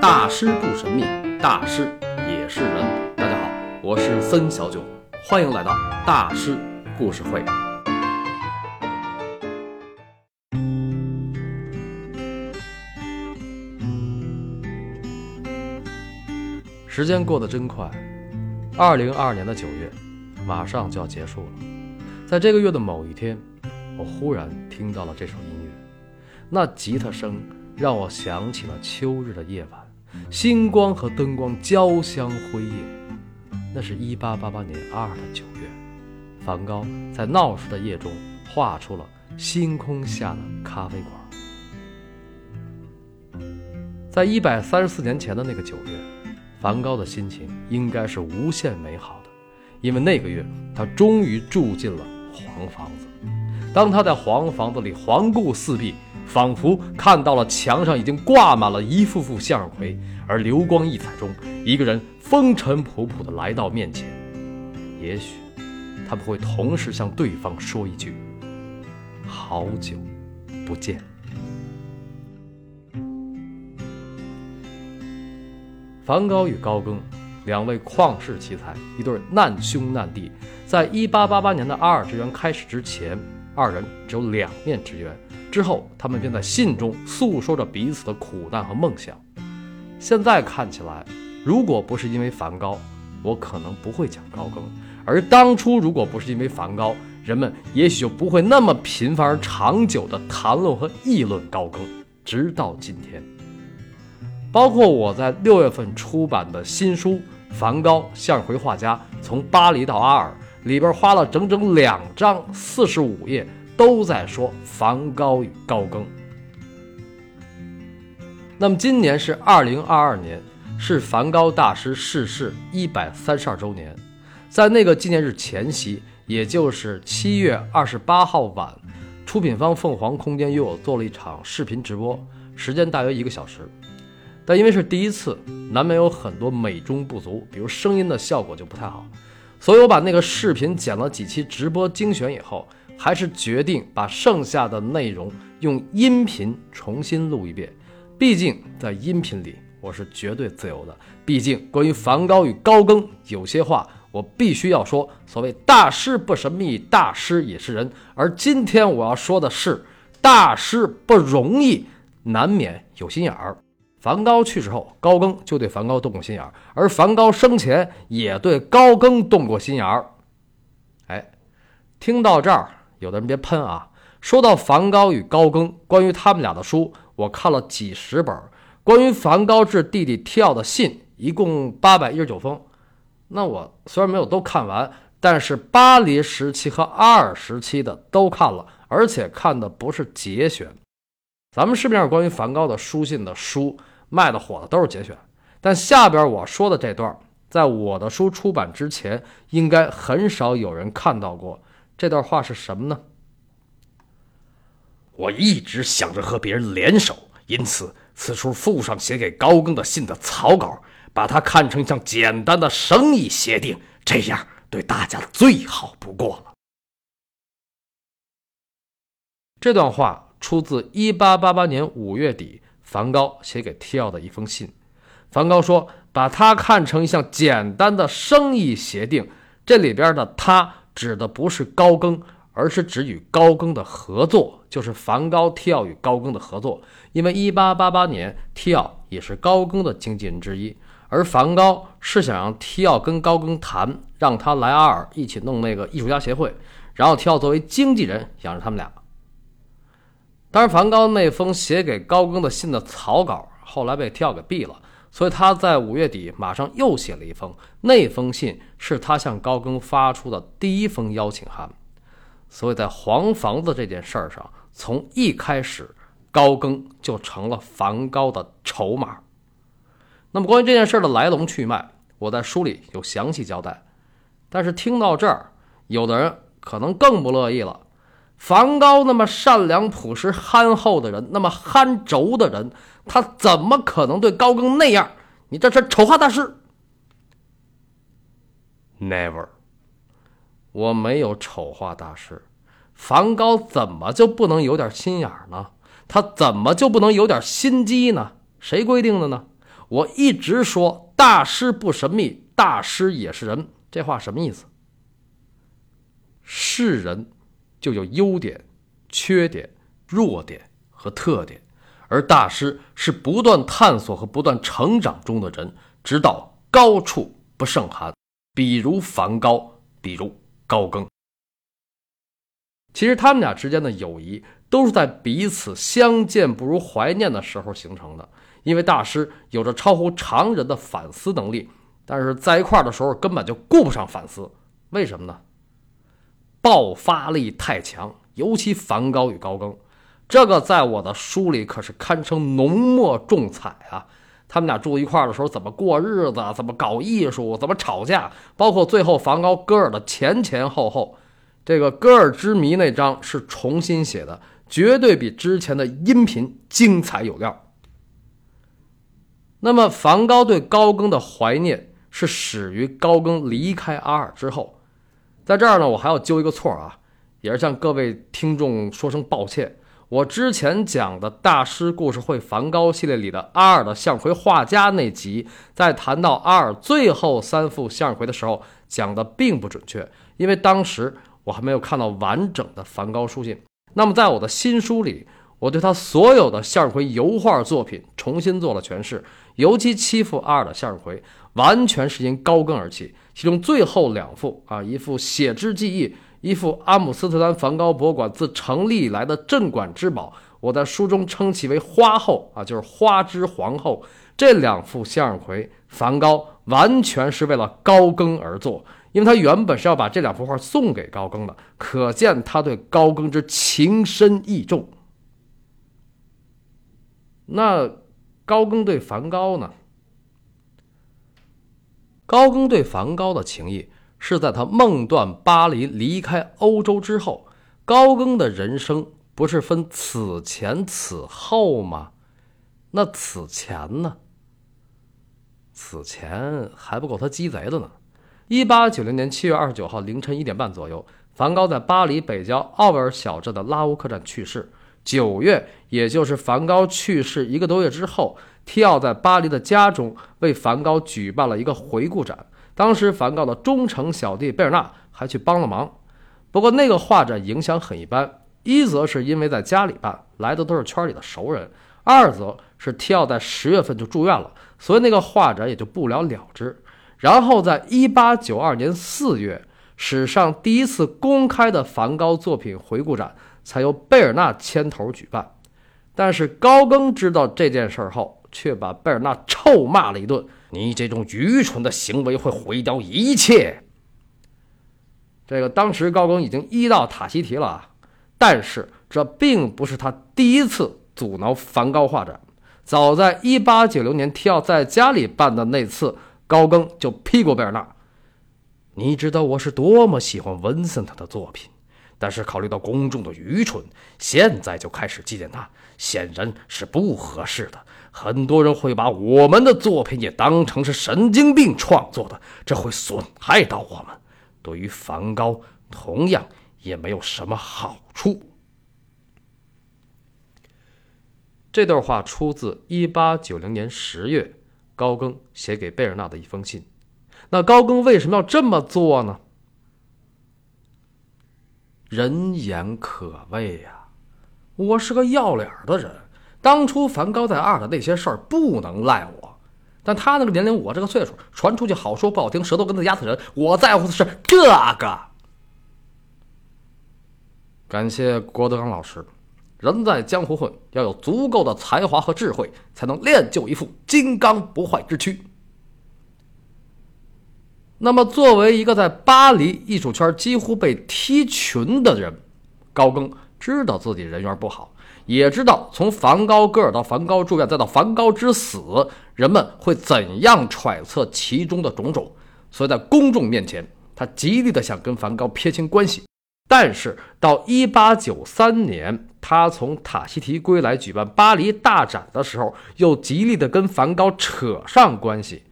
大师不神秘，大师也是人。大家好，我是森小九，欢迎来到大师故事会。时间过得真快，二零二二年的九月马上就要结束了。在这个月的某一天，我忽然听到了这首音乐，那吉他声让我想起了秋日的夜晚，星光和灯光交相辉映。那是一八八八年二的九月，梵高在闹市的夜中画出了星空下的咖啡馆。在一百三十四年前的那个九月，梵高的心情应该是无限美好的，因为那个月他终于住进了黄房子。当他在黄房子里环顾四壁，仿佛看到了墙上已经挂满了一幅幅向日葵，而流光溢彩中，一个人风尘仆仆地来到面前。也许他们会同时向对方说一句：“好久不见。”梵高与高更，两位旷世奇才，一对难兄难弟，在一八八八年的阿尔之渊开始之前，二人只有两面之缘。之后，他们便在信中诉说着彼此的苦难和梦想。现在看起来，如果不是因为梵高，我可能不会讲高更；而当初如果不是因为梵高，人们也许就不会那么频繁而长久地谈论和议论高更，直到今天。包括我在六月份出版的新书《梵高向日葵画家从巴黎到阿尔》，里边花了整整两章四十五页，都在说梵高与高更。那么今年是二零二二年，是梵高大师逝世一百三十二周年。在那个纪念日前夕，也就是七月二十八号晚，出品方凤凰空间约我做了一场视频直播，时间大约一个小时。但因为是第一次，难免有很多美中不足，比如声音的效果就不太好，所以我把那个视频剪了几期直播精选以后，还是决定把剩下的内容用音频重新录一遍。毕竟在音频里我是绝对自由的，毕竟关于梵高与高更，有些话我必须要说。所谓大师不神秘，大师也是人。而今天我要说的是，大师不容易，难免有心眼儿。梵高去世后，高更就对梵高动过心眼儿，而梵高生前也对高更动过心眼儿。哎，听到这儿，有的人别喷啊！说到梵高与高更，关于他们俩的书，我看了几十本。关于梵高致弟弟提奥的信，一共八百一十九封。那我虽然没有都看完，但是巴黎时期和阿尔时期的都看了，而且看的不是节选。咱们市面上关于梵高的书信的书。卖的火的都是节选，但下边我说的这段，在我的书出版之前，应该很少有人看到过。这段话是什么呢？我一直想着和别人联手，因此此处附上写给高更的信的草稿，把它看成像简单的生意协定，这样对大家最好不过了。这段话出自1888年5月底。梵高写给提奥的一封信，梵高说：“把它看成一项简单的生意协定。这里边的‘他’指的不是高更，而是指与高更的合作，就是梵高、提奥与高更的合作。因为1888年，提奥也是高更的经纪人之一，而梵高是想让提奥跟高更谈，让他来阿尔一起弄那个艺术家协会，然后提奥作为经纪人养着他们俩。”当然，梵高那封写给高更的信的草稿后来被提奥给毙了，所以他在五月底马上又写了一封。那封信是他向高更发出的第一封邀请函。所以在黄房子这件事儿上，从一开始，高更就成了梵高的筹码。那么关于这件事的来龙去脉，我在书里有详细交代。但是听到这儿，有的人可能更不乐意了。梵高那么善良、朴实、憨厚的人，那么憨轴的人，他怎么可能对高更那样？你这是丑化大师？Never，我没有丑化大师。梵高怎么就不能有点心眼呢？他怎么就不能有点心机呢？谁规定的呢？我一直说大师不神秘，大师也是人。这话什么意思？是人就有优点、缺点、弱点和特点，而大师是不断探索和不断成长中的人，直到高处不胜寒。比如梵高，比如高更。其实他们俩之间的友谊都是在彼此相见不如怀念的时候形成的。因为大师有着超乎常人的反思能力，但是在一块儿的时候根本就顾不上反思。为什么呢？爆发力太强，尤其梵高与高更，这个在我的书里可是堪称浓墨重彩啊。他们俩住一块儿的时候，怎么过日子，怎么搞艺术，怎么吵架，包括最后梵高歌尔的前前后后。这个歌尔之谜那章是重新写的，绝对比之前的音频精彩有料。那么，梵高对高更的怀念是始于高更离开阿尔之后。在这儿呢，我还要纠一个错啊，也是向各位听众说声抱歉。我之前讲的大师故事会梵高系列里的阿尔的向日葵画家那集，在谈到阿尔最后三幅向日葵的时候，讲的并不准确，因为当时我还没有看到完整的梵高书信。那么，在我的新书里，我对他所有的向日葵油画作品重新做了诠释。尤其七幅阿尔的向日葵，完全是因高更而起。其中最后两幅啊，一幅《写之记忆》，一幅阿姆斯特丹梵高博物馆自成立以来的镇馆之宝，我在书中称其为“花后”啊，就是花之皇后。这两幅向日葵，梵高完全是为了高更而作，因为他原本是要把这两幅画送给高更的，可见他对高更之情深意重。那。高更对梵高呢？高更对梵高的情谊是在他梦断巴黎、离开欧洲之后。高更的人生不是分此前此后吗？那此前呢？此前还不够他鸡贼的呢。一八九零年七月二十九号凌晨一点半左右，梵高在巴黎北郊奥维尔小镇的拉乌客栈去世。九月，也就是梵高去世一个多月之后，提奥在巴黎的家中为梵高举办了一个回顾展。当时，梵高的忠诚小弟贝尔纳还去帮了忙。不过，那个画展影响很一般。一则是因为在家里办，来的都是圈里的熟人；二则是提奥在十月份就住院了，所以那个画展也就不了了之。然后，在一八九二年四月，史上第一次公开的梵高作品回顾展。才由贝尔纳牵头举办，但是高更知道这件事后，却把贝尔纳臭骂了一顿：“你这种愚蠢的行为会毁掉一切。”这个当时高更已经医到塔希提了，但是这并不是他第一次阻挠梵高画展。早在1896年提奥在家里办的那次，高更就批过贝尔纳：“你知道我是多么喜欢文森特的作品。”但是考虑到公众的愚蠢，现在就开始纪念他，显然是不合适的。很多人会把我们的作品也当成是神经病创作的，这会损害到我们。对于梵高，同样也没有什么好处。这段话出自一八九零年十月高更写给贝尔纳的一封信。那高更为什么要这么做呢？人言可畏呀！我是个要脸的人。当初梵高在二的那些事儿不能赖我，但他那个年龄，我这个岁数，传出去好说不好听，舌头根子压死人。我在乎的是这个。感谢郭德纲老师。人在江湖混，要有足够的才华和智慧，才能练就一副金刚不坏之躯。那么，作为一个在巴黎艺术圈几乎被踢群的人，高更知道自己人缘不好，也知道从梵高戈尔到梵高住院再到梵高之死，人们会怎样揣测其中的种种，所以在公众面前，他极力的想跟梵高撇清关系。但是到1893年，他从塔希提归来举办巴黎大展的时候，又极力的跟梵高扯上关系。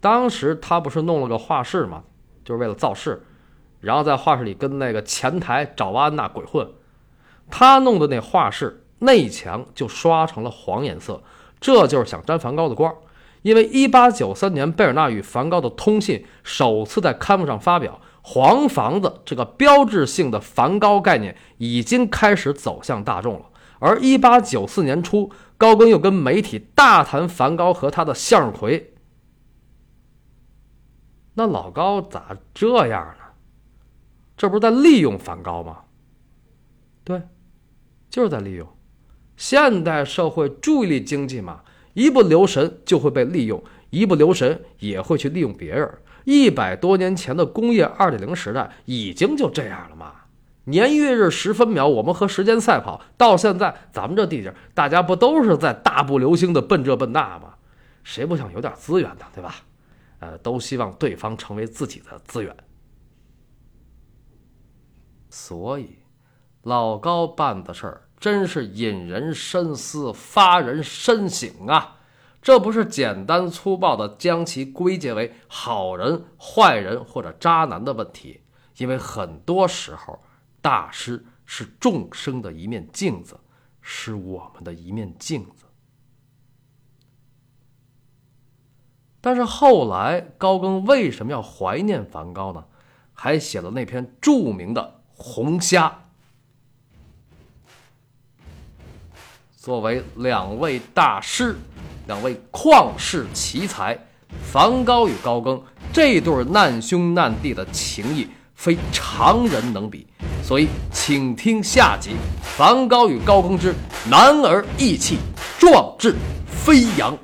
当时他不是弄了个画室嘛？就是为了造势，然后在画室里跟那个前台找安娜鬼混。他弄的那画室内墙就刷成了黄颜色，这就是想沾梵高的光。因为1893年贝尔纳与梵高的通信首次在刊物上发表，黄房子这个标志性的梵高概念已经开始走向大众了。而1894年初，高更又跟媒体大谈梵高和他的向日葵。那老高咋这样呢？这不是在利用梵高吗？对，就是在利用。现代社会注意力经济嘛，一不留神就会被利用，一不留神也会去利用别人。一百多年前的工业二点零时代已经就这样了嘛。年月日时分秒，我们和时间赛跑。到现在，咱们这地界，大家不都是在大步流星的奔这奔那吗？谁不想有点资源呢？对吧？呃，都希望对方成为自己的资源。所以，老高办的事儿真是引人深思、发人深省啊！这不是简单粗暴的将其归结为好人、坏人或者渣男的问题，因为很多时候。大师是众生的一面镜子，是我们的一面镜子。但是后来高更为什么要怀念梵高呢？还写了那篇著名的《红虾》。作为两位大师，两位旷世奇才，梵高与高更这对难兄难弟的情谊。非常人能比，所以请听下集：梵高与高更之男儿义气，壮志飞扬。